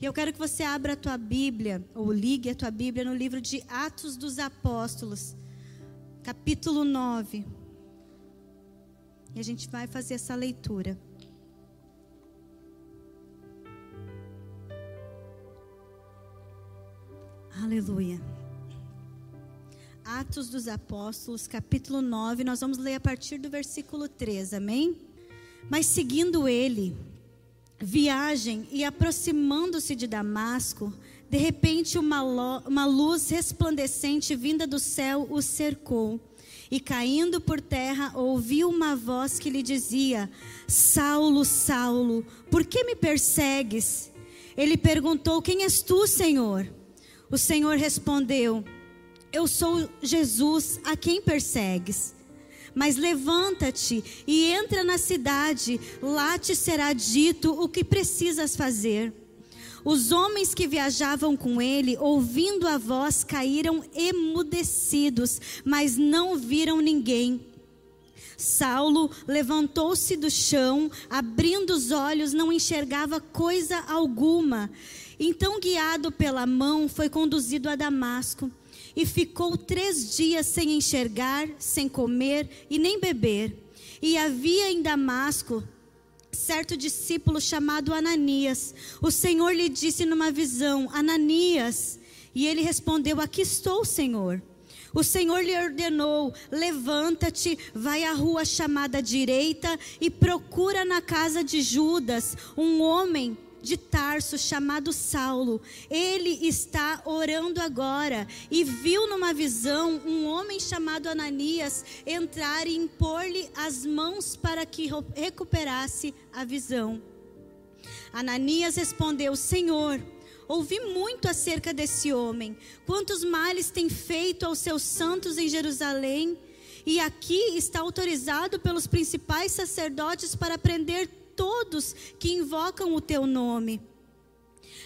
E eu quero que você abra a tua Bíblia, ou ligue a tua Bíblia no livro de Atos dos Apóstolos, capítulo 9. E a gente vai fazer essa leitura. Aleluia. Atos dos Apóstolos, capítulo 9, nós vamos ler a partir do versículo 3, amém? Mas seguindo ele, viagem e aproximando-se de Damasco, de repente uma, uma luz resplandecente vinda do céu o cercou. E caindo por terra, ouviu uma voz que lhe dizia: Saulo, Saulo, por que me persegues? Ele perguntou: Quem és tu, Senhor? O Senhor respondeu: Eu sou Jesus, a quem persegues. Mas levanta-te e entra na cidade, lá te será dito o que precisas fazer. Os homens que viajavam com ele, ouvindo a voz, caíram emudecidos, mas não viram ninguém. Saulo levantou-se do chão, abrindo os olhos, não enxergava coisa alguma. Então, guiado pela mão, foi conduzido a Damasco e ficou três dias sem enxergar, sem comer e nem beber. E havia em Damasco certo discípulo chamado Ananias. O Senhor lhe disse numa visão: Ananias. E ele respondeu: Aqui estou, Senhor. O Senhor lhe ordenou: levanta-te, vai à rua chamada direita e procura na casa de Judas um homem de Tarso chamado Saulo. Ele está orando agora e viu numa visão um homem chamado Ananias entrar e impor-lhe as mãos para que recuperasse a visão. Ananias respondeu: Senhor, ouvi muito acerca desse homem. Quantos males tem feito aos seus santos em Jerusalém? E aqui está autorizado pelos principais sacerdotes para prender todos que invocam o teu nome.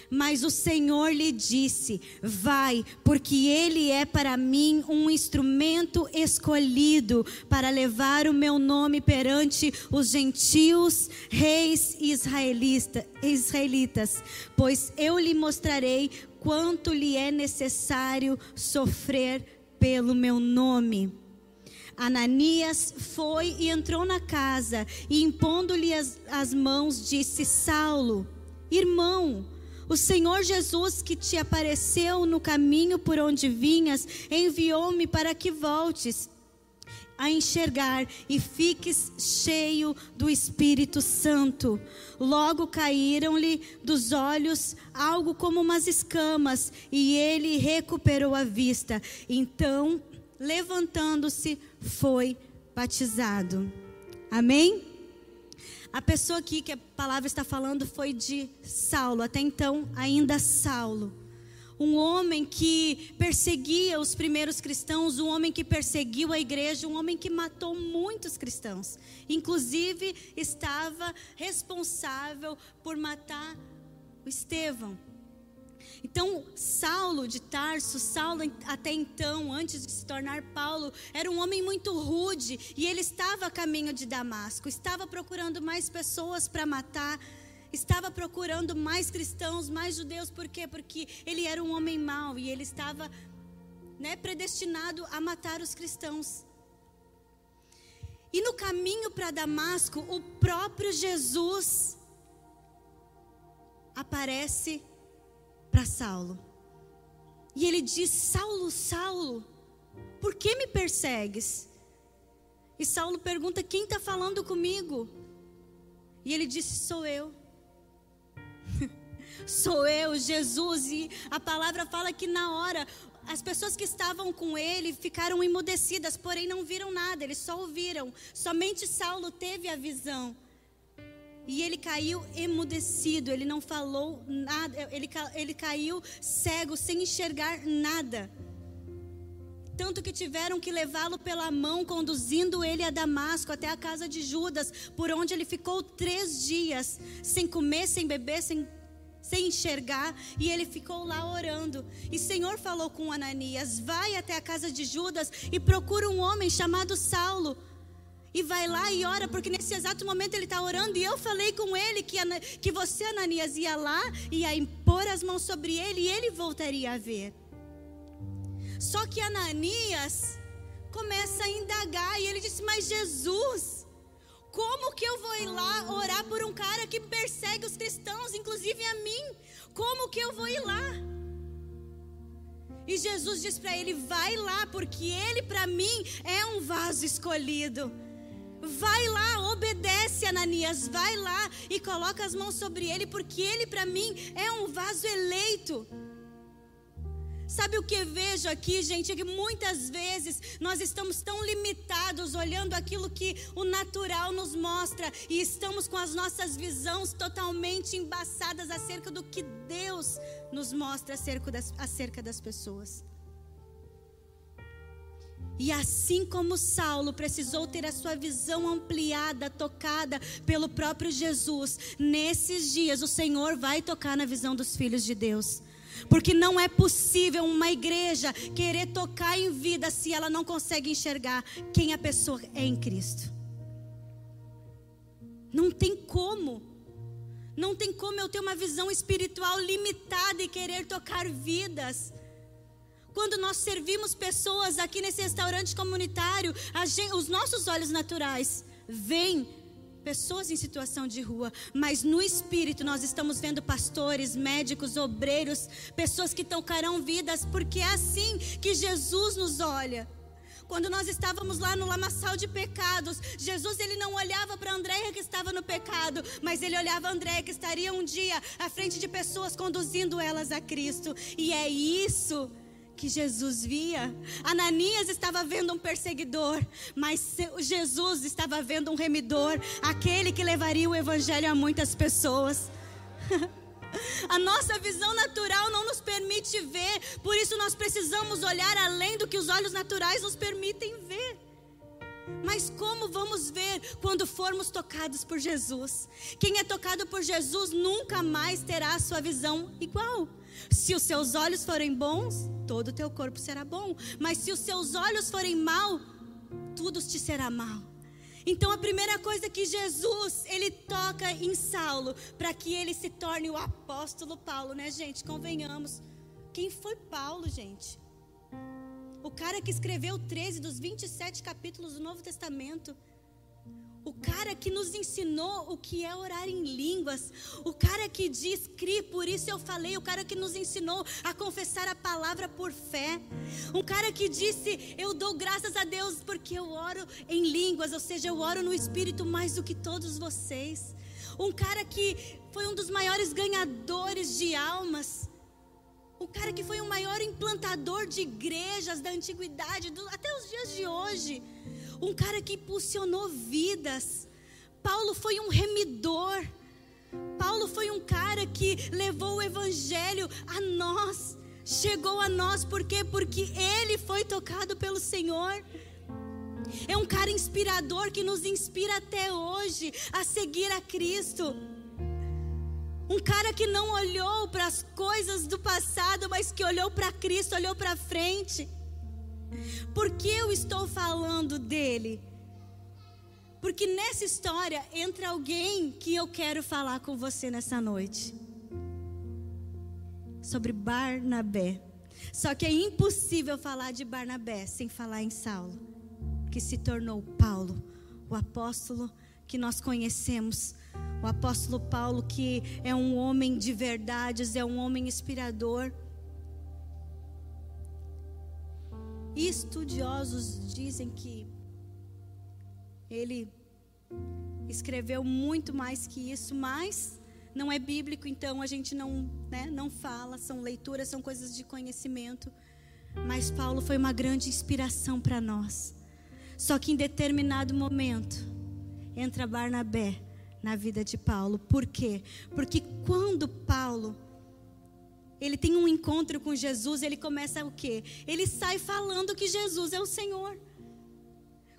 Mas o Senhor lhe disse: Vai, porque ele é para mim um instrumento escolhido para levar o meu nome perante os gentios, reis israelita, israelitas, pois eu lhe mostrarei quanto lhe é necessário sofrer pelo meu nome. Ananias foi e entrou na casa e, impondo-lhe as, as mãos, disse: Saulo, irmão, o Senhor Jesus que te apareceu no caminho por onde vinhas, enviou-me para que voltes a enxergar e fiques cheio do Espírito Santo. Logo caíram-lhe dos olhos algo como umas escamas e ele recuperou a vista. Então levantando-se, foi batizado. Amém? A pessoa aqui que a palavra está falando foi de Saulo, até então ainda Saulo. Um homem que perseguia os primeiros cristãos, um homem que perseguiu a igreja, um homem que matou muitos cristãos. Inclusive, estava responsável por matar o Estevão. Então, Saulo de Tarso, Saulo até então, antes de se tornar Paulo, era um homem muito rude e ele estava a caminho de Damasco, estava procurando mais pessoas para matar, estava procurando mais cristãos, mais judeus, por quê? Porque ele era um homem mau e ele estava né, predestinado a matar os cristãos. E no caminho para Damasco, o próprio Jesus aparece para Saulo. E ele diz: Saulo, Saulo, por que me persegues? E Saulo pergunta: Quem está falando comigo? E ele disse: Sou eu. Sou eu, Jesus. E a palavra fala que na hora as pessoas que estavam com ele ficaram emudecidas, porém não viram nada, eles só ouviram. Somente Saulo teve a visão. E ele caiu emudecido, ele não falou nada, ele, ele caiu cego, sem enxergar nada. Tanto que tiveram que levá-lo pela mão, conduzindo ele a Damasco, até a casa de Judas, por onde ele ficou três dias, sem comer, sem beber, sem, sem enxergar, e ele ficou lá orando. E o Senhor falou com Ananias: Vai até a casa de Judas e procura um homem chamado Saulo e vai lá e ora, porque nesse exato momento ele está orando. E eu falei com ele que, que você, Ananias, ia lá, ia impor as mãos sobre ele e ele voltaria a ver. Só que Ananias começa a indagar e ele disse: Mas Jesus, como que eu vou ir lá orar por um cara que persegue os cristãos, inclusive a mim? Como que eu vou ir lá? E Jesus diz para ele: Vai lá, porque ele para mim é um vaso escolhido. Vai lá, obedece Ananias, vai lá e coloca as mãos sobre ele, porque ele para mim é um vaso eleito. Sabe o que vejo aqui, gente? É que muitas vezes nós estamos tão limitados olhando aquilo que o natural nos mostra e estamos com as nossas visões totalmente embaçadas acerca do que Deus nos mostra acerca das, acerca das pessoas. E assim como Saulo precisou ter a sua visão ampliada, tocada pelo próprio Jesus, nesses dias o Senhor vai tocar na visão dos filhos de Deus. Porque não é possível uma igreja querer tocar em vida se ela não consegue enxergar quem a pessoa é em Cristo. Não tem como. Não tem como eu ter uma visão espiritual limitada e querer tocar vidas. Quando nós servimos pessoas aqui nesse restaurante comunitário, gente, os nossos olhos naturais veem pessoas em situação de rua, mas no espírito nós estamos vendo pastores, médicos, obreiros, pessoas que tocarão vidas, porque é assim que Jesus nos olha. Quando nós estávamos lá no lamaçal de pecados, Jesus ele não olhava para Andréia que estava no pecado, mas ele olhava Andréia que estaria um dia à frente de pessoas conduzindo elas a Cristo. E é isso que Jesus via. Ananias estava vendo um perseguidor, mas Jesus estava vendo um remidor, aquele que levaria o evangelho a muitas pessoas. A nossa visão natural não nos permite ver, por isso nós precisamos olhar além do que os olhos naturais nos permitem ver. Mas como vamos ver quando formos tocados por Jesus? Quem é tocado por Jesus nunca mais terá a sua visão igual. Se os seus olhos forem bons, todo o teu corpo será bom. Mas se os seus olhos forem mal, tudo te será mal. Então a primeira coisa que Jesus, ele toca em Saulo, para que ele se torne o apóstolo Paulo, né, gente? Convenhamos. Quem foi Paulo, gente? O cara que escreveu 13 dos 27 capítulos do Novo Testamento. O cara que nos ensinou o que é orar em línguas. O cara que diz, cri, por isso eu falei. O cara que nos ensinou a confessar a palavra por fé. Um cara que disse, eu dou graças a Deus porque eu oro em línguas. Ou seja, eu oro no Espírito mais do que todos vocês. Um cara que foi um dos maiores ganhadores de almas. O cara que foi o maior implantador de igrejas da antiguidade, do, até os dias de hoje um cara que impulsionou vidas. Paulo foi um remidor. Paulo foi um cara que levou o evangelho a nós. Chegou a nós por quê? Porque ele foi tocado pelo Senhor. É um cara inspirador que nos inspira até hoje a seguir a Cristo. Um cara que não olhou para as coisas do passado, mas que olhou para Cristo, olhou para frente. Por que eu estou falando dele? Porque nessa história entra alguém que eu quero falar com você nessa noite. Sobre Barnabé. Só que é impossível falar de Barnabé sem falar em Saulo, que se tornou Paulo, o apóstolo que nós conhecemos. O apóstolo Paulo, que é um homem de verdades, é um homem inspirador. Estudiosos dizem que ele escreveu muito mais que isso, mas não é bíblico, então a gente não, né, não fala, são leituras, são coisas de conhecimento. Mas Paulo foi uma grande inspiração para nós. Só que em determinado momento entra Barnabé na vida de Paulo. Por quê? Porque quando Paulo ele tem um encontro com Jesus, ele começa o quê? Ele sai falando que Jesus é o Senhor.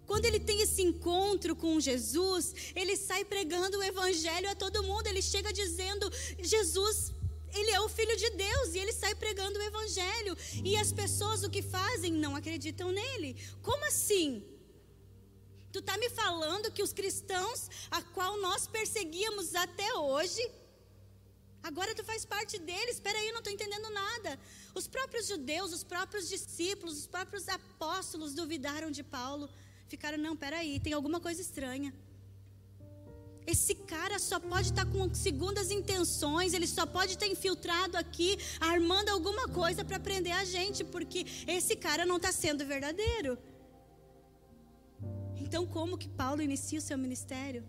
Quando ele tem esse encontro com Jesus, ele sai pregando o evangelho a todo mundo. Ele chega dizendo: Jesus, ele é o filho de Deus e ele sai pregando o evangelho. E as pessoas o que fazem? Não acreditam nele. Como assim? Tu tá me falando que os cristãos a qual nós perseguíamos até hoje, agora tu faz parte deles. Espera aí, não estou entendendo nada. Os próprios judeus, os próprios discípulos, os próprios apóstolos duvidaram de Paulo. Ficaram, não, peraí, tem alguma coisa estranha. Esse cara só pode estar com segundas intenções, ele só pode estar infiltrado aqui, armando alguma coisa para prender a gente, porque esse cara não está sendo verdadeiro. Então, como que Paulo inicia o seu ministério?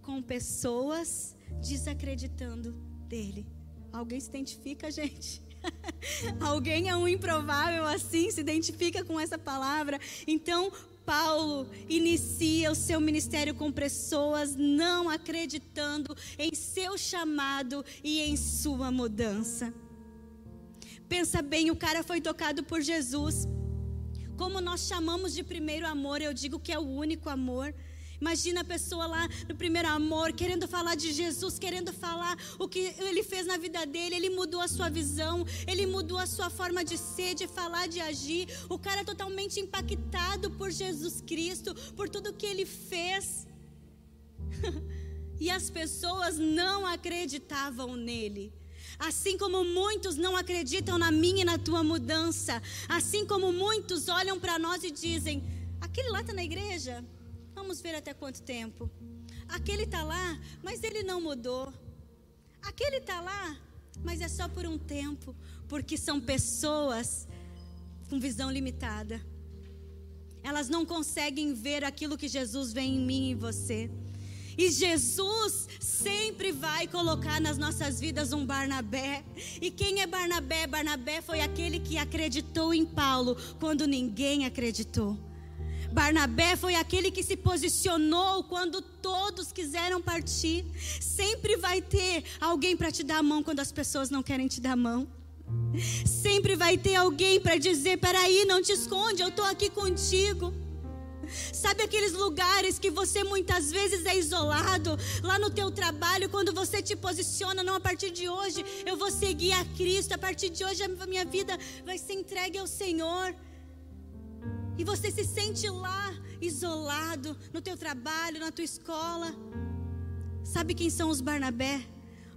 Com pessoas desacreditando dele. Alguém se identifica, gente? Alguém é um improvável assim, se identifica com essa palavra. Então, Paulo inicia o seu ministério com pessoas não acreditando em seu chamado e em sua mudança. Pensa bem, o cara foi tocado por Jesus. Como nós chamamos de primeiro amor, eu digo que é o único amor. Imagina a pessoa lá no primeiro amor, querendo falar de Jesus, querendo falar o que ele fez na vida dele. Ele mudou a sua visão, ele mudou a sua forma de ser, de falar, de agir. O cara é totalmente impactado por Jesus Cristo, por tudo que ele fez. e as pessoas não acreditavam nele. Assim como muitos não acreditam na minha e na tua mudança, assim como muitos olham para nós e dizem: aquele lá está na igreja, Vamos ver até quanto tempo. Aquele está lá, mas ele não mudou. Aquele está lá, mas é só por um tempo, porque são pessoas com visão limitada. Elas não conseguem ver aquilo que Jesus vê em mim e você. E Jesus sempre vai colocar nas nossas vidas um Barnabé. E quem é Barnabé? Barnabé foi aquele que acreditou em Paulo quando ninguém acreditou. Barnabé foi aquele que se posicionou quando todos quiseram partir. Sempre vai ter alguém para te dar a mão quando as pessoas não querem te dar a mão. Sempre vai ter alguém para dizer: peraí, não te esconde, eu estou aqui contigo. Sabe aqueles lugares que você muitas vezes é isolado, lá no teu trabalho, quando você te posiciona, não a partir de hoje eu vou seguir a Cristo, a partir de hoje a minha vida vai ser entregue ao Senhor. E você se sente lá, isolado, no teu trabalho, na tua escola. Sabe quem são os Barnabé?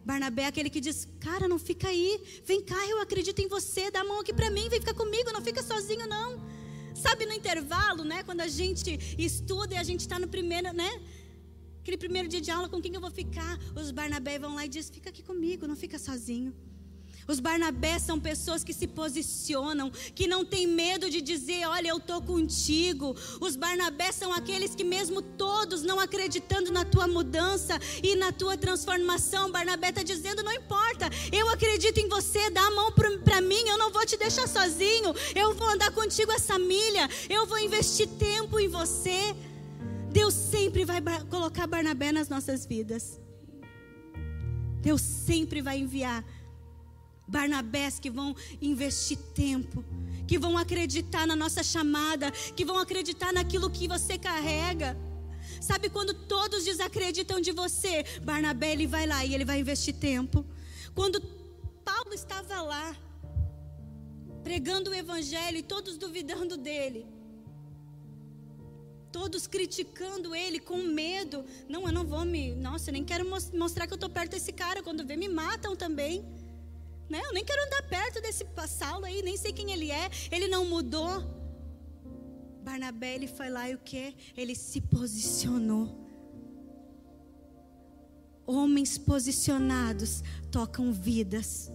Barnabé é aquele que diz: Cara, não fica aí, vem cá, eu acredito em você, dá a mão aqui para mim, vem ficar comigo, não fica sozinho não. Sabe no intervalo, né? Quando a gente estuda e a gente está no primeiro, né? Aquele primeiro dia de aula, com quem eu vou ficar? Os Barnabé vão lá e diz: Fica aqui comigo, não fica sozinho. Os Barnabés são pessoas que se posicionam, que não tem medo de dizer: Olha, eu estou contigo. Os Barnabés são aqueles que, mesmo todos não acreditando na tua mudança e na tua transformação, Barnabé está dizendo: Não importa, eu acredito em você, dá a mão para mim, eu não vou te deixar sozinho, eu vou andar contigo essa milha, eu vou investir tempo em você. Deus sempre vai colocar Barnabé nas nossas vidas. Deus sempre vai enviar Barnabés que vão investir tempo, que vão acreditar na nossa chamada, que vão acreditar naquilo que você carrega. Sabe quando todos desacreditam de você, Barnabé ele vai lá e ele vai investir tempo. Quando Paulo estava lá pregando o evangelho e todos duvidando dele, todos criticando ele com medo. Não, eu não vou me, nossa, eu nem quero mostrar que eu estou perto desse cara. Quando vê, me matam também. Né? Eu nem quero andar perto desse Saulo aí, nem sei quem ele é. Ele não mudou. Barnabé, ele foi lá e o que? Ele se posicionou. Homens posicionados tocam vidas.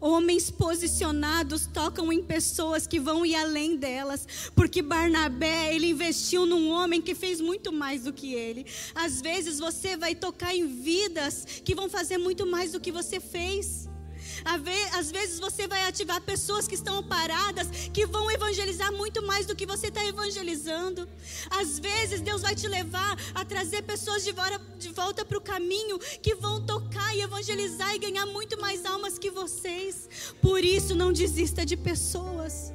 Homens posicionados tocam em pessoas que vão ir além delas, porque Barnabé, ele investiu num homem que fez muito mais do que ele. Às vezes você vai tocar em vidas que vão fazer muito mais do que você fez. Às vezes você vai ativar pessoas que estão paradas, que vão evangelizar muito mais do que você está evangelizando. Às vezes Deus vai te levar a trazer pessoas de volta para o caminho, que vão tocar e evangelizar e ganhar muito mais almas que vocês. Por isso, não desista de pessoas.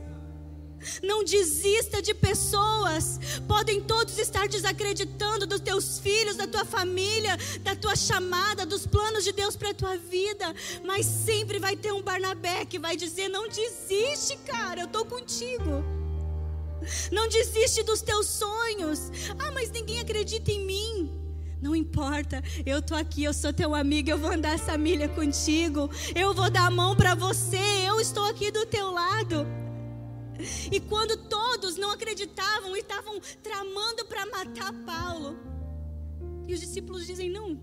Não desista de pessoas. Podem todos estar desacreditando dos teus filhos, da tua família, da tua chamada, dos planos de Deus para a tua vida. Mas sempre vai ter um Barnabé que vai dizer: Não desiste, cara, eu estou contigo. Não desiste dos teus sonhos. Ah, mas ninguém acredita em mim. Não importa, eu tô aqui, eu sou teu amigo, eu vou andar essa milha contigo. Eu vou dar a mão para você, eu estou aqui do teu lado. E quando todos não acreditavam e estavam tramando para matar Paulo, e os discípulos dizem: Não,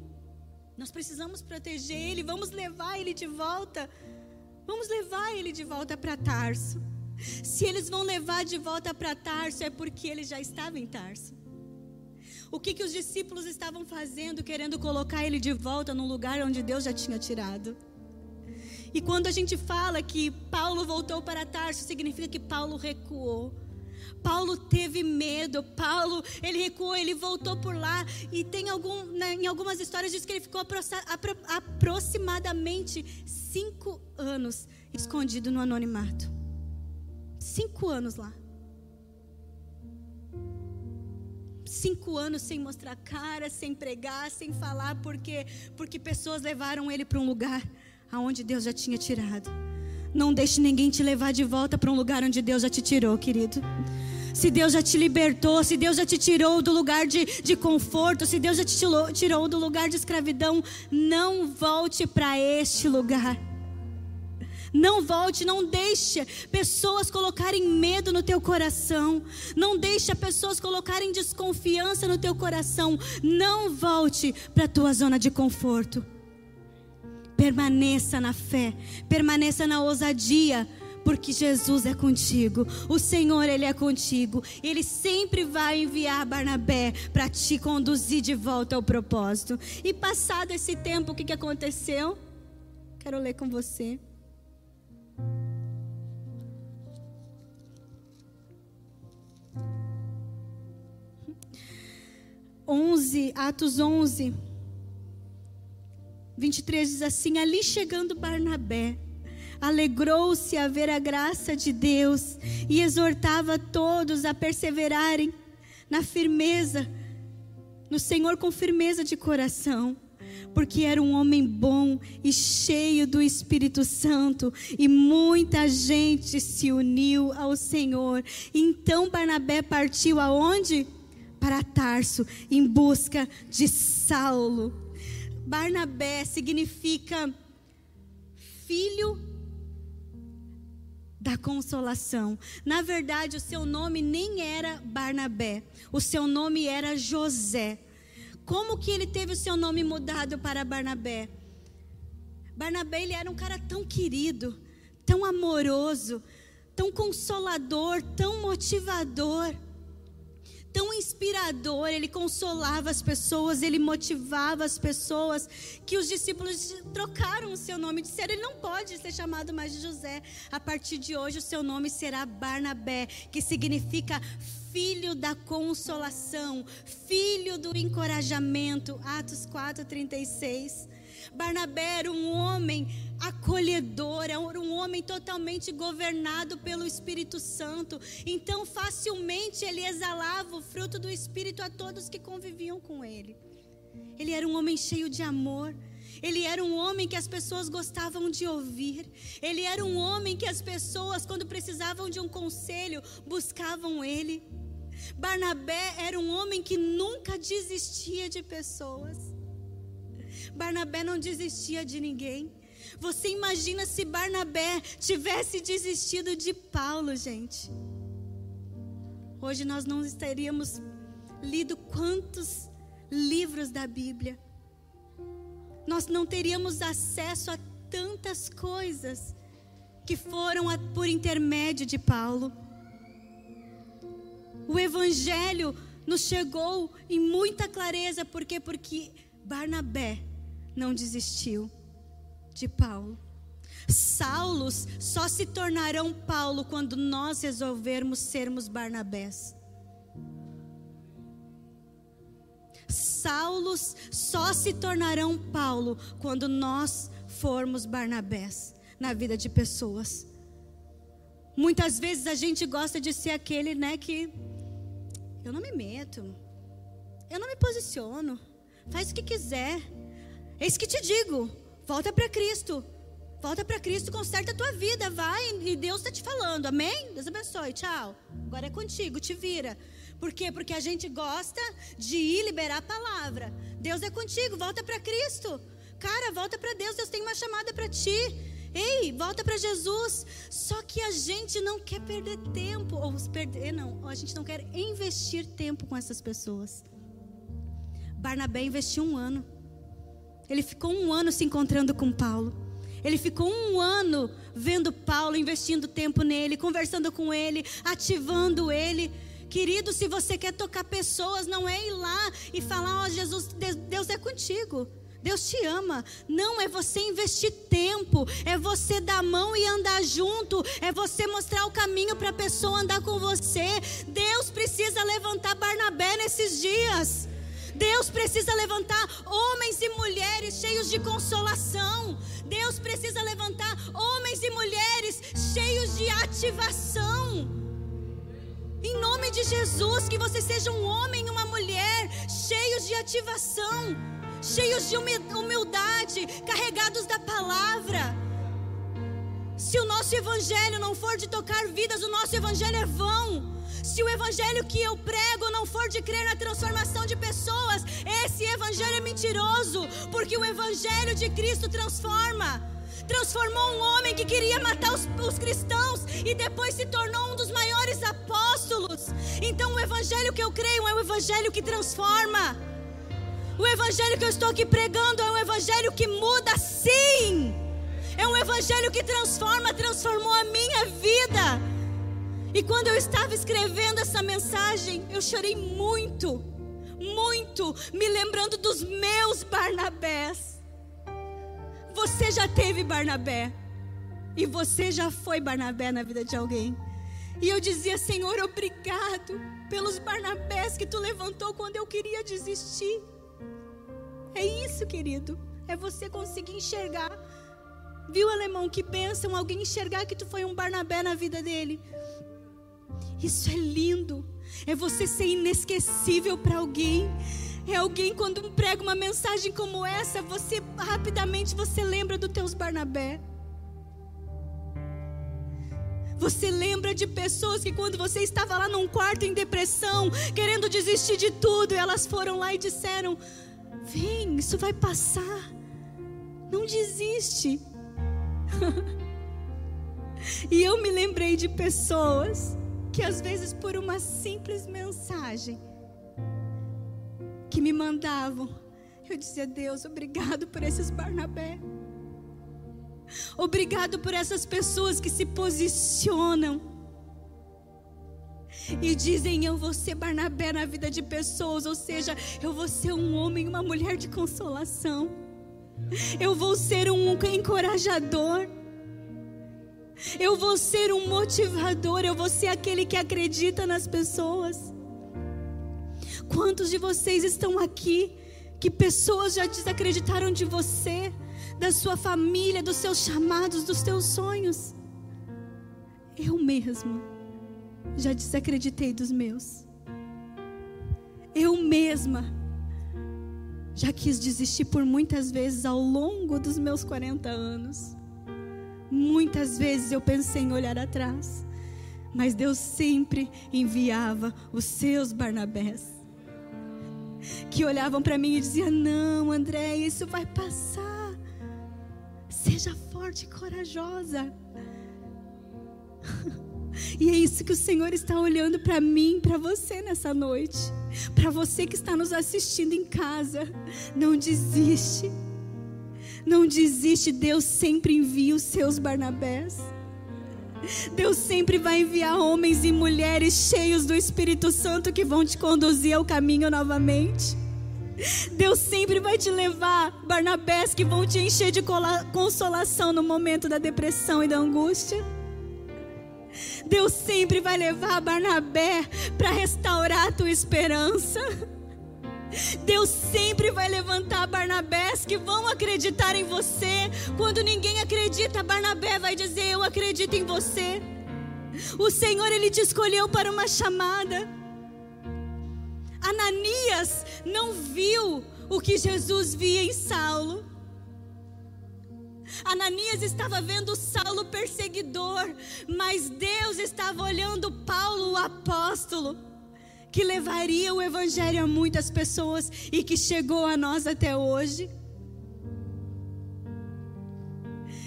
nós precisamos proteger ele, vamos levar ele de volta. Vamos levar ele de volta para Tarso. Se eles vão levar de volta para Tarso, é porque ele já estava em Tarso. O que, que os discípulos estavam fazendo, querendo colocar ele de volta no lugar onde Deus já tinha tirado? E quando a gente fala que Paulo voltou para Tarso, significa que Paulo recuou. Paulo teve medo, Paulo, ele recuou, ele voltou por lá. E tem algum, né, em algumas histórias diz que ele ficou apro aproximadamente cinco anos escondido no anonimato. Cinco anos lá. cinco anos sem mostrar cara, sem pregar, sem falar, porque porque pessoas levaram ele para um lugar aonde Deus já tinha tirado. Não deixe ninguém te levar de volta para um lugar onde Deus já te tirou, querido. Se Deus já te libertou, se Deus já te tirou do lugar de, de conforto, se Deus já te tirou, tirou do lugar de escravidão, não volte para este lugar. Não volte, não deixe pessoas colocarem medo no teu coração. Não deixe pessoas colocarem desconfiança no teu coração. Não volte para a tua zona de conforto. Permaneça na fé, permaneça na ousadia, porque Jesus é contigo. O Senhor, Ele é contigo. Ele sempre vai enviar Barnabé para te conduzir de volta ao propósito. E passado esse tempo, o que, que aconteceu? Quero ler com você. 11, Atos 11, 23 diz assim: Ali chegando Barnabé, alegrou-se a ver a graça de Deus e exortava todos a perseverarem na firmeza, no Senhor com firmeza de coração, porque era um homem bom e cheio do Espírito Santo, e muita gente se uniu ao Senhor. Então Barnabé partiu aonde? para Tarso em busca de Saulo. Barnabé significa filho da consolação. Na verdade, o seu nome nem era Barnabé, o seu nome era José. Como que ele teve o seu nome mudado para Barnabé? Barnabé ele era um cara tão querido, tão amoroso, tão consolador, tão motivador tão inspirador, ele consolava as pessoas, ele motivava as pessoas, que os discípulos trocaram o seu nome, disseram: ele não pode ser chamado mais de José, a partir de hoje o seu nome será Barnabé, que significa filho da consolação, filho do encorajamento. Atos 4, 36. Barnabé era um homem acolhedor, era um homem totalmente governado pelo Espírito Santo. Então, facilmente ele exalava o fruto do Espírito a todos que conviviam com ele. Ele era um homem cheio de amor. Ele era um homem que as pessoas gostavam de ouvir. Ele era um homem que as pessoas, quando precisavam de um conselho, buscavam ele. Barnabé era um homem que nunca desistia de pessoas. Barnabé não desistia de ninguém. Você imagina se Barnabé tivesse desistido de Paulo, gente? Hoje nós não teríamos lido quantos livros da Bíblia. Nós não teríamos acesso a tantas coisas que foram por intermédio de Paulo. O evangelho nos chegou em muita clareza, por quê? Porque Barnabé não desistiu de Paulo. Saulos só se tornarão Paulo quando nós resolvermos sermos Barnabés. Saulos só se tornarão Paulo quando nós formos Barnabés na vida de pessoas. Muitas vezes a gente gosta de ser aquele, né, que eu não me meto, eu não me posiciono, faz o que quiser. Eis que te digo: volta para Cristo. Volta para Cristo, conserta a tua vida, vai. E Deus está te falando, amém? Deus abençoe, tchau. Agora é contigo, te vira. Por quê? Porque a gente gosta de ir liberar a palavra. Deus é contigo, volta para Cristo. Cara, volta para Deus, Deus tem uma chamada para ti. Ei, volta para Jesus. Só que a gente não quer perder tempo, ou perder, não, a gente não quer investir tempo com essas pessoas. Barnabé investiu um ano. Ele ficou um ano se encontrando com Paulo. Ele ficou um ano vendo Paulo, investindo tempo nele, conversando com ele, ativando ele. Querido, se você quer tocar pessoas, não é ir lá e falar: Ó oh, Jesus, Deus é contigo. Deus te ama. Não é você investir tempo, é você dar a mão e andar junto, é você mostrar o caminho para a pessoa andar com você. Deus precisa levantar Barnabé nesses dias. Deus precisa levantar homens e mulheres cheios de consolação. Deus precisa levantar homens e mulheres cheios de ativação. Em nome de Jesus, que você seja um homem e uma mulher cheios de ativação, cheios de humildade, carregados da palavra. Se o nosso evangelho não for de tocar vidas, o nosso evangelho é vão. Se o evangelho que eu prego não for de crer na transformação de pessoas, esse evangelho é mentiroso, porque o evangelho de Cristo transforma. Transformou um homem que queria matar os, os cristãos e depois se tornou um dos maiores apóstolos. Então, o evangelho que eu creio é o evangelho que transforma. O evangelho que eu estou aqui pregando é um evangelho que muda, sim. É um evangelho que transforma, transformou a minha vida. E quando eu estava escrevendo essa mensagem, eu chorei muito, muito, me lembrando dos meus Barnabés. Você já teve Barnabé, e você já foi Barnabé na vida de alguém. E eu dizia, Senhor, obrigado pelos Barnabés que tu levantou quando eu queria desistir. É isso, querido. É você conseguir enxergar. Viu, alemão, que pensam alguém enxergar que tu foi um Barnabé na vida dele. Isso é lindo. É você ser inesquecível para alguém. É alguém quando prega uma mensagem como essa, você rapidamente você lembra dos teus Barnabé. Você lembra de pessoas que quando você estava lá num quarto em depressão, querendo desistir de tudo, elas foram lá e disseram: "Vem, isso vai passar. Não desiste." e eu me lembrei de pessoas que às vezes por uma simples mensagem que me mandavam, eu dizia: Deus, obrigado por esses Barnabé. Obrigado por essas pessoas que se posicionam e dizem: Eu vou ser Barnabé na vida de pessoas, ou seja, eu vou ser um homem, uma mulher de consolação. Eu vou ser um encorajador. Eu vou ser um motivador, eu vou ser aquele que acredita nas pessoas. Quantos de vocês estão aqui que pessoas já desacreditaram de você, da sua família, dos seus chamados, dos seus sonhos? Eu mesma já desacreditei dos meus. Eu mesma já quis desistir por muitas vezes ao longo dos meus 40 anos. Muitas vezes eu pensei em olhar atrás, mas Deus sempre enviava os seus Barnabés que olhavam para mim e diziam: Não, André, isso vai passar. Seja forte e corajosa. E é isso que o Senhor está olhando para mim, para você nessa noite. Para você que está nos assistindo em casa. Não desiste. Não desiste, Deus sempre envia os seus Barnabés. Deus sempre vai enviar homens e mulheres cheios do Espírito Santo que vão te conduzir ao caminho novamente. Deus sempre vai te levar Barnabés que vão te encher de consolação no momento da depressão e da angústia. Deus sempre vai levar Barnabé para restaurar a tua esperança. Deus sempre vai levantar Barnabés que vão acreditar em você. Quando ninguém acredita, Barnabé vai dizer: Eu acredito em você. O Senhor, Ele te escolheu para uma chamada. Ananias não viu o que Jesus via em Saulo. Ananias estava vendo Saulo perseguidor, mas Deus estava olhando Paulo, o apóstolo, que levaria o evangelho a muitas pessoas e que chegou a nós até hoje.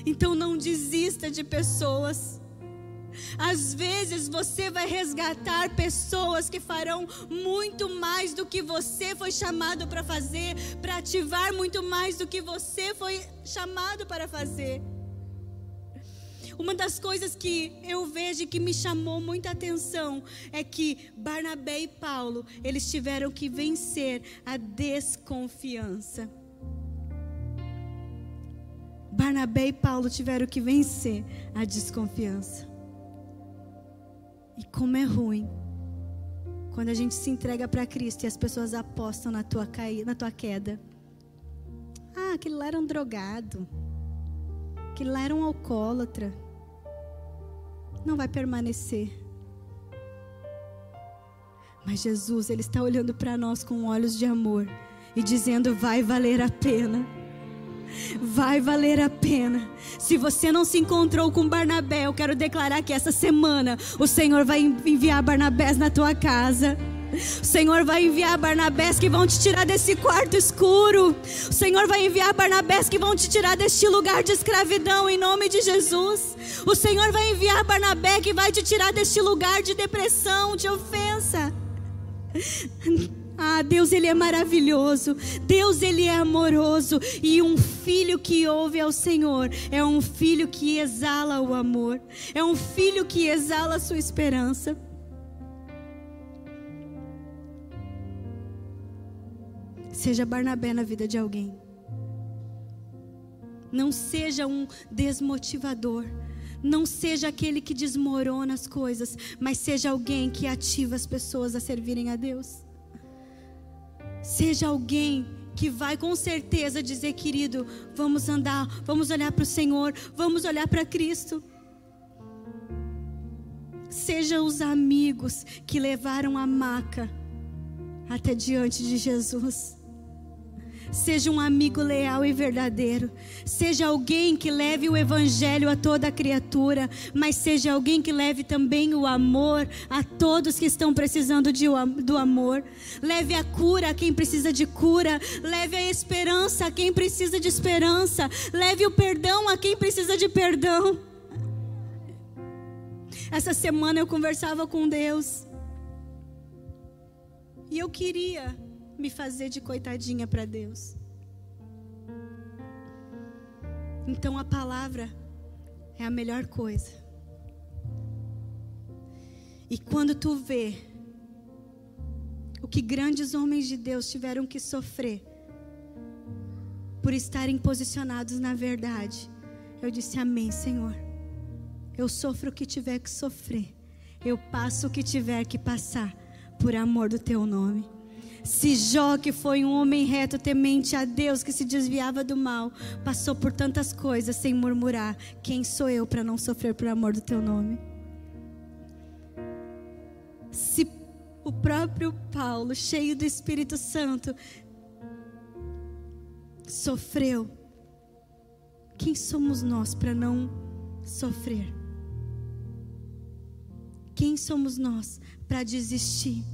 Então não desista de pessoas. Às vezes você vai resgatar pessoas que farão muito mais do que você foi chamado para fazer, para ativar muito mais do que você foi chamado para fazer. Uma das coisas que eu vejo que me chamou muita atenção é que Barnabé e Paulo, eles tiveram que vencer a desconfiança. Barnabé e Paulo tiveram que vencer a desconfiança. E como é ruim quando a gente se entrega para Cristo e as pessoas apostam na tua, na tua queda. Ah, aquele lá era um drogado. Aquele lá era um alcoólatra. Não vai permanecer. Mas Jesus, Ele está olhando para nós com olhos de amor e dizendo: vai valer a pena vai valer a pena. Se você não se encontrou com Barnabé, eu quero declarar que essa semana o Senhor vai enviar Barnabés na tua casa. O Senhor vai enviar Barnabés que vão te tirar desse quarto escuro. O Senhor vai enviar Barnabés que vão te tirar deste lugar de escravidão em nome de Jesus. O Senhor vai enviar Barnabé que vai te tirar deste lugar de depressão, de ofensa. Ah, Deus ele é maravilhoso. Deus ele é amoroso e um filho que ouve ao Senhor é um filho que exala o amor. É um filho que exala a sua esperança. Seja Barnabé na vida de alguém. Não seja um desmotivador. Não seja aquele que desmorona as coisas, mas seja alguém que ativa as pessoas a servirem a Deus. Seja alguém que vai com certeza dizer, querido, vamos andar, vamos olhar para o Senhor, vamos olhar para Cristo. Seja os amigos que levaram a maca até diante de Jesus. Seja um amigo leal e verdadeiro. Seja alguém que leve o evangelho a toda criatura, mas seja alguém que leve também o amor a todos que estão precisando de, do amor. Leve a cura a quem precisa de cura. Leve a esperança a quem precisa de esperança. Leve o perdão a quem precisa de perdão. Essa semana eu conversava com Deus. E eu queria me fazer de coitadinha para Deus. Então a palavra é a melhor coisa. E quando tu vê o que grandes homens de Deus tiveram que sofrer por estarem posicionados na verdade, eu disse amém, Senhor. Eu sofro o que tiver que sofrer. Eu passo o que tiver que passar por amor do teu nome. Se Jó, que foi um homem reto, temente a Deus, que se desviava do mal, passou por tantas coisas sem murmurar, quem sou eu para não sofrer por amor do teu nome? Se o próprio Paulo, cheio do Espírito Santo, sofreu, quem somos nós para não sofrer? Quem somos nós para desistir?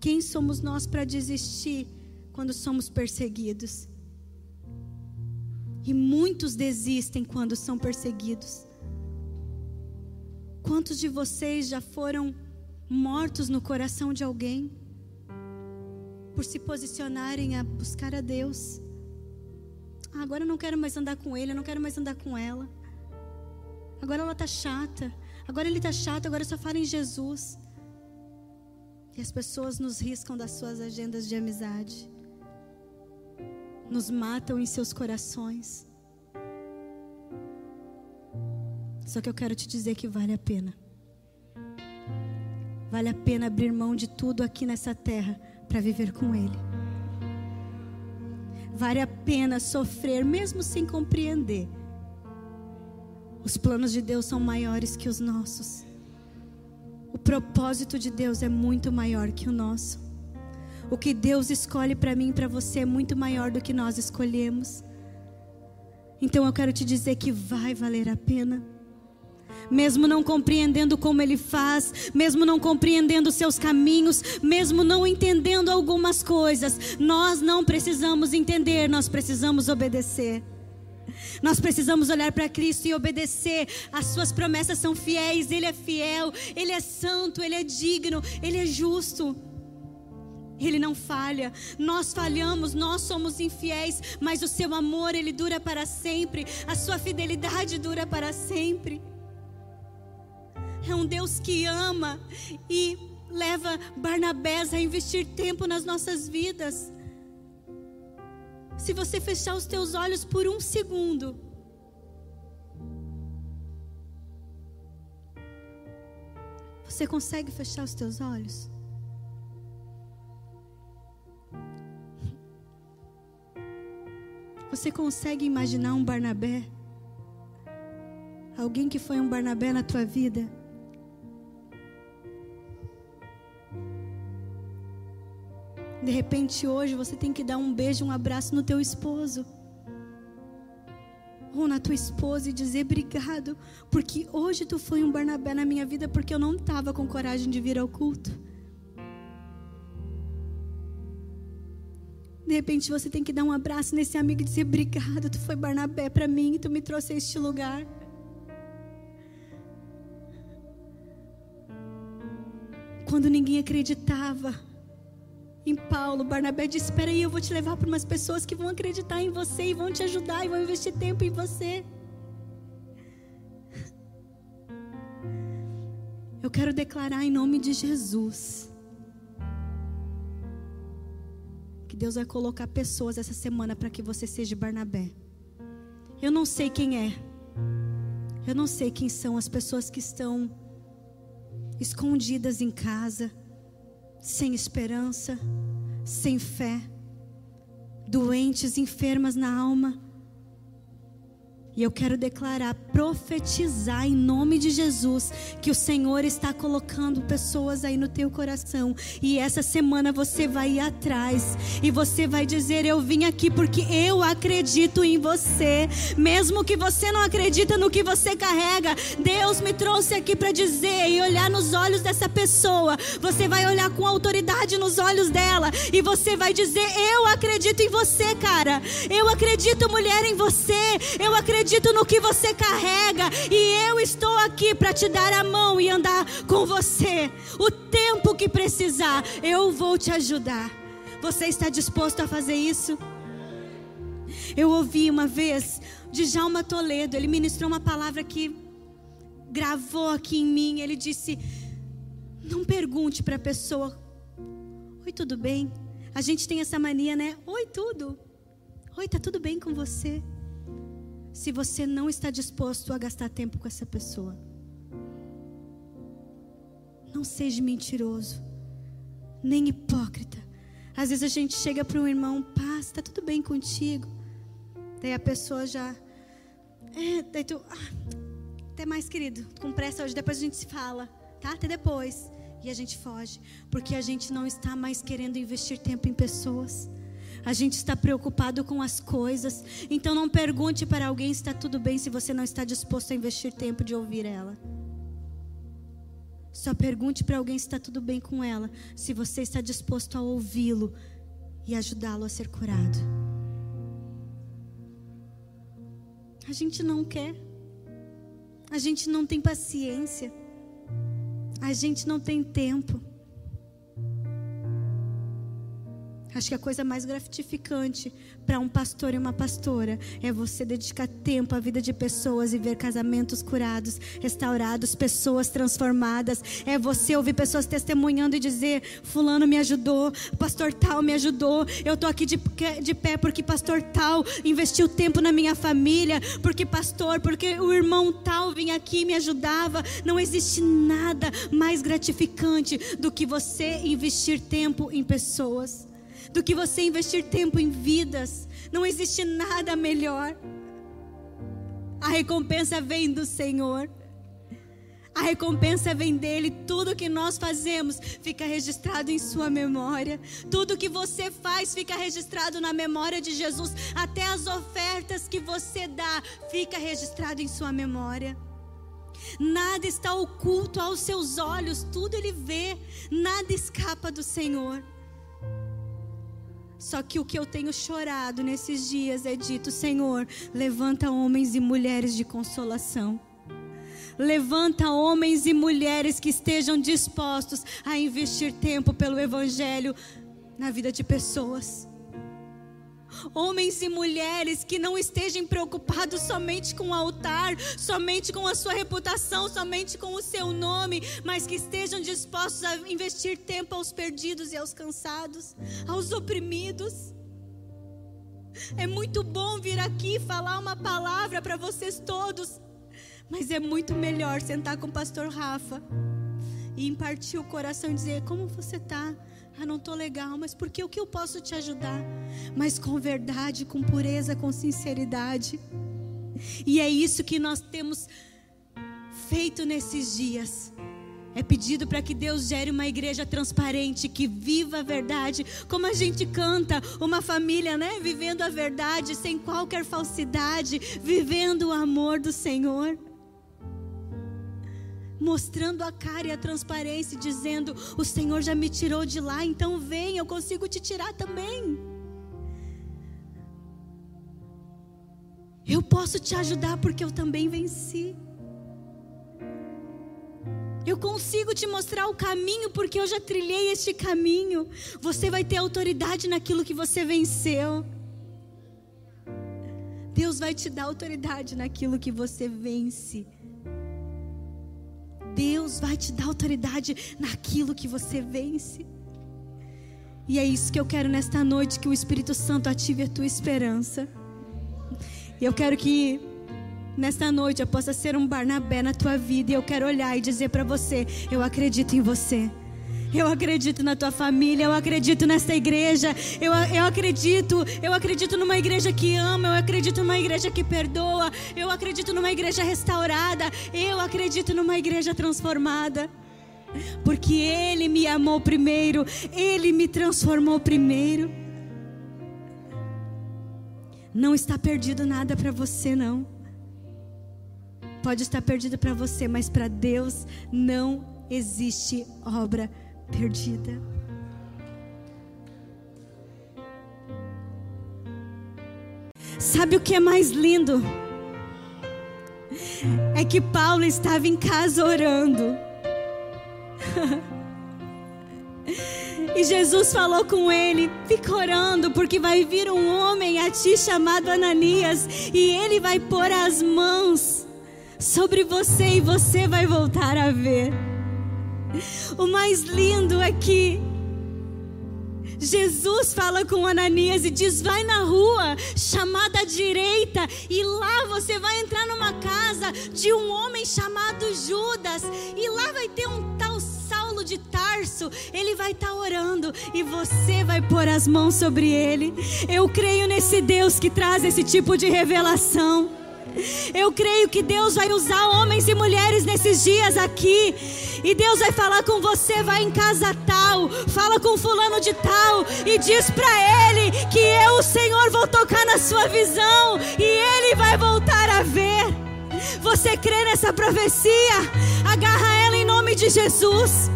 Quem somos nós para desistir quando somos perseguidos? E muitos desistem quando são perseguidos. Quantos de vocês já foram mortos no coração de alguém por se posicionarem a buscar a Deus? Ah, agora eu não quero mais andar com ele, eu não quero mais andar com ela. Agora ela está chata. Agora ele está chato, agora só fala em Jesus. As pessoas nos riscam das suas agendas de amizade, nos matam em seus corações. Só que eu quero te dizer que vale a pena. Vale a pena abrir mão de tudo aqui nessa terra para viver com Ele. Vale a pena sofrer, mesmo sem compreender. Os planos de Deus são maiores que os nossos. O propósito de Deus é muito maior que o nosso. O que Deus escolhe para mim e para você é muito maior do que nós escolhemos. Então eu quero te dizer que vai valer a pena. Mesmo não compreendendo como ele faz, mesmo não compreendendo seus caminhos, mesmo não entendendo algumas coisas, nós não precisamos entender, nós precisamos obedecer. Nós precisamos olhar para Cristo e obedecer. As suas promessas são fiéis, Ele é fiel, Ele é santo, Ele é digno, Ele é justo. Ele não falha. Nós falhamos, nós somos infiéis, mas o seu amor ele dura para sempre, a sua fidelidade dura para sempre. É um Deus que ama e leva Barnabés a investir tempo nas nossas vidas. Se você fechar os teus olhos por um segundo, você consegue fechar os teus olhos? Você consegue imaginar um Barnabé? Alguém que foi um Barnabé na tua vida? De repente hoje você tem que dar um beijo, um abraço no teu esposo. Ou na tua esposa e dizer obrigado, porque hoje tu foi um Barnabé na minha vida porque eu não estava com coragem de vir ao culto. De repente você tem que dar um abraço nesse amigo e dizer obrigado, tu foi Barnabé para mim tu me trouxe a este lugar. Quando ninguém acreditava em Paulo, Barnabé disse: Espera aí, eu vou te levar para umas pessoas que vão acreditar em você e vão te ajudar e vão investir tempo em você. Eu quero declarar em nome de Jesus Deus vai colocar pessoas essa semana para que você seja Barnabé. Eu não sei quem é. Eu não sei quem são as pessoas que estão escondidas em casa, sem esperança, sem fé, doentes, enfermas na alma e eu quero declarar, profetizar em nome de Jesus que o Senhor está colocando pessoas aí no teu coração. E essa semana você vai ir atrás e você vai dizer: Eu vim aqui porque eu acredito em você. Mesmo que você não acredita no que você carrega, Deus me trouxe aqui para dizer e olhar nos olhos dessa pessoa. Você vai olhar com autoridade nos olhos dela e você vai dizer: Eu acredito em você, cara. Eu acredito, mulher, em você. Eu acredito acredito no que você carrega e eu estou aqui para te dar a mão e andar com você. O tempo que precisar, eu vou te ajudar. Você está disposto a fazer isso? Eu ouvi uma vez de Jalma Toledo, ele ministrou uma palavra que gravou aqui em mim. Ele disse: Não pergunte para a pessoa: Oi, tudo bem? A gente tem essa mania, né? Oi, tudo. Oi, tá tudo bem com você? Se você não está disposto a gastar tempo com essa pessoa. Não seja mentiroso, nem hipócrita. Às vezes a gente chega para um irmão, paz, está tudo bem contigo. Daí a pessoa já. É, daí tu. Ah, até mais, querido. Com pressa hoje, depois a gente se fala, tá? Até depois. E a gente foge, porque a gente não está mais querendo investir tempo em pessoas. A gente está preocupado com as coisas. Então não pergunte para alguém se está tudo bem se você não está disposto a investir tempo de ouvir ela. Só pergunte para alguém se está tudo bem com ela, se você está disposto a ouvi-lo e ajudá-lo a ser curado. A gente não quer. A gente não tem paciência. A gente não tem tempo. Acho que a coisa mais gratificante para um pastor e uma pastora é você dedicar tempo à vida de pessoas e ver casamentos curados, restaurados, pessoas transformadas. É você ouvir pessoas testemunhando e dizer: Fulano me ajudou, Pastor Tal me ajudou. Eu estou aqui de, de pé porque Pastor Tal investiu tempo na minha família, porque Pastor, porque o irmão Tal vinha aqui e me ajudava. Não existe nada mais gratificante do que você investir tempo em pessoas do que você investir tempo em vidas. Não existe nada melhor. A recompensa vem do Senhor. A recompensa vem dele. Tudo que nós fazemos fica registrado em sua memória. Tudo que você faz fica registrado na memória de Jesus. Até as ofertas que você dá fica registrado em sua memória. Nada está oculto aos seus olhos, tudo ele vê, nada escapa do Senhor. Só que o que eu tenho chorado nesses dias é dito: Senhor, levanta homens e mulheres de consolação. Levanta homens e mulheres que estejam dispostos a investir tempo pelo Evangelho na vida de pessoas. Homens e mulheres que não estejam preocupados somente com o altar, somente com a sua reputação, somente com o seu nome, mas que estejam dispostos a investir tempo aos perdidos e aos cansados, aos oprimidos. É muito bom vir aqui falar uma palavra para vocês todos, mas é muito melhor sentar com o pastor Rafa e impartir o coração e dizer: Como você está? Não estou legal, mas porque o que eu posso te ajudar? Mas com verdade, com pureza, com sinceridade. E é isso que nós temos feito nesses dias. É pedido para que Deus gere uma igreja transparente, que viva a verdade, como a gente canta, uma família, né? Vivendo a verdade, sem qualquer falsidade, vivendo o amor do Senhor mostrando a cara e a transparência, dizendo: O Senhor já me tirou de lá, então vem, eu consigo te tirar também. Eu posso te ajudar porque eu também venci. Eu consigo te mostrar o caminho porque eu já trilhei este caminho. Você vai ter autoridade naquilo que você venceu. Deus vai te dar autoridade naquilo que você vence. Deus vai te dar autoridade naquilo que você vence. E é isso que eu quero nesta noite, que o Espírito Santo ative a tua esperança. E eu quero que nesta noite eu possa ser um Barnabé na tua vida. E eu quero olhar e dizer para você: eu acredito em você. Eu acredito na tua família, eu acredito nesta igreja, eu, eu acredito, eu acredito numa igreja que ama, eu acredito numa igreja que perdoa, eu acredito numa igreja restaurada, eu acredito numa igreja transformada. Porque Ele me amou primeiro, Ele me transformou primeiro. Não está perdido nada para você, não. Pode estar perdido para você, mas para Deus não existe obra perdida. Sabe o que é mais lindo? É que Paulo estava em casa orando. E Jesus falou com ele: fica orando, porque vai vir um homem a ti chamado Ananias, e ele vai pôr as mãos sobre você e você vai voltar a ver. O mais lindo é que Jesus fala com Ananias e diz: vai na rua chamada à direita, e lá você vai entrar numa casa de um homem chamado Judas, e lá vai ter um tal Saulo de Tarso, ele vai estar tá orando e você vai pôr as mãos sobre ele. Eu creio nesse Deus que traz esse tipo de revelação. Eu creio que Deus vai usar homens e mulheres nesses dias aqui. E Deus vai falar com você, vai em casa tal, fala com fulano de tal e diz para ele que eu, o Senhor, vou tocar na sua visão e ele vai voltar a ver. Você crê nessa profecia? Agarra ela em nome de Jesus.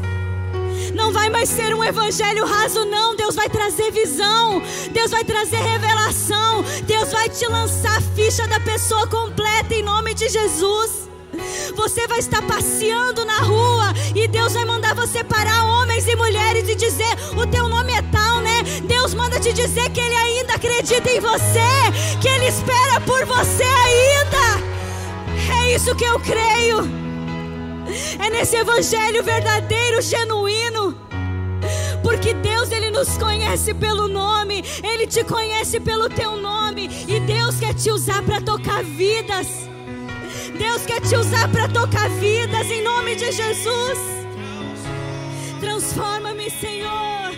Não vai mais ser um evangelho raso, não. Deus vai trazer visão. Deus vai trazer revelação. Deus vai te lançar a ficha da pessoa completa em nome de Jesus. Você vai estar passeando na rua e Deus vai mandar você parar homens e mulheres e dizer: O teu nome é tal, né? Deus manda te dizer que Ele ainda acredita em você, que Ele espera por você ainda. É isso que eu creio. É nesse evangelho verdadeiro, genuíno. Porque Deus ele nos conhece pelo nome, ele te conhece pelo teu nome e Deus quer te usar para tocar vidas. Deus quer te usar para tocar vidas em nome de Jesus. Transforma-me, Senhor.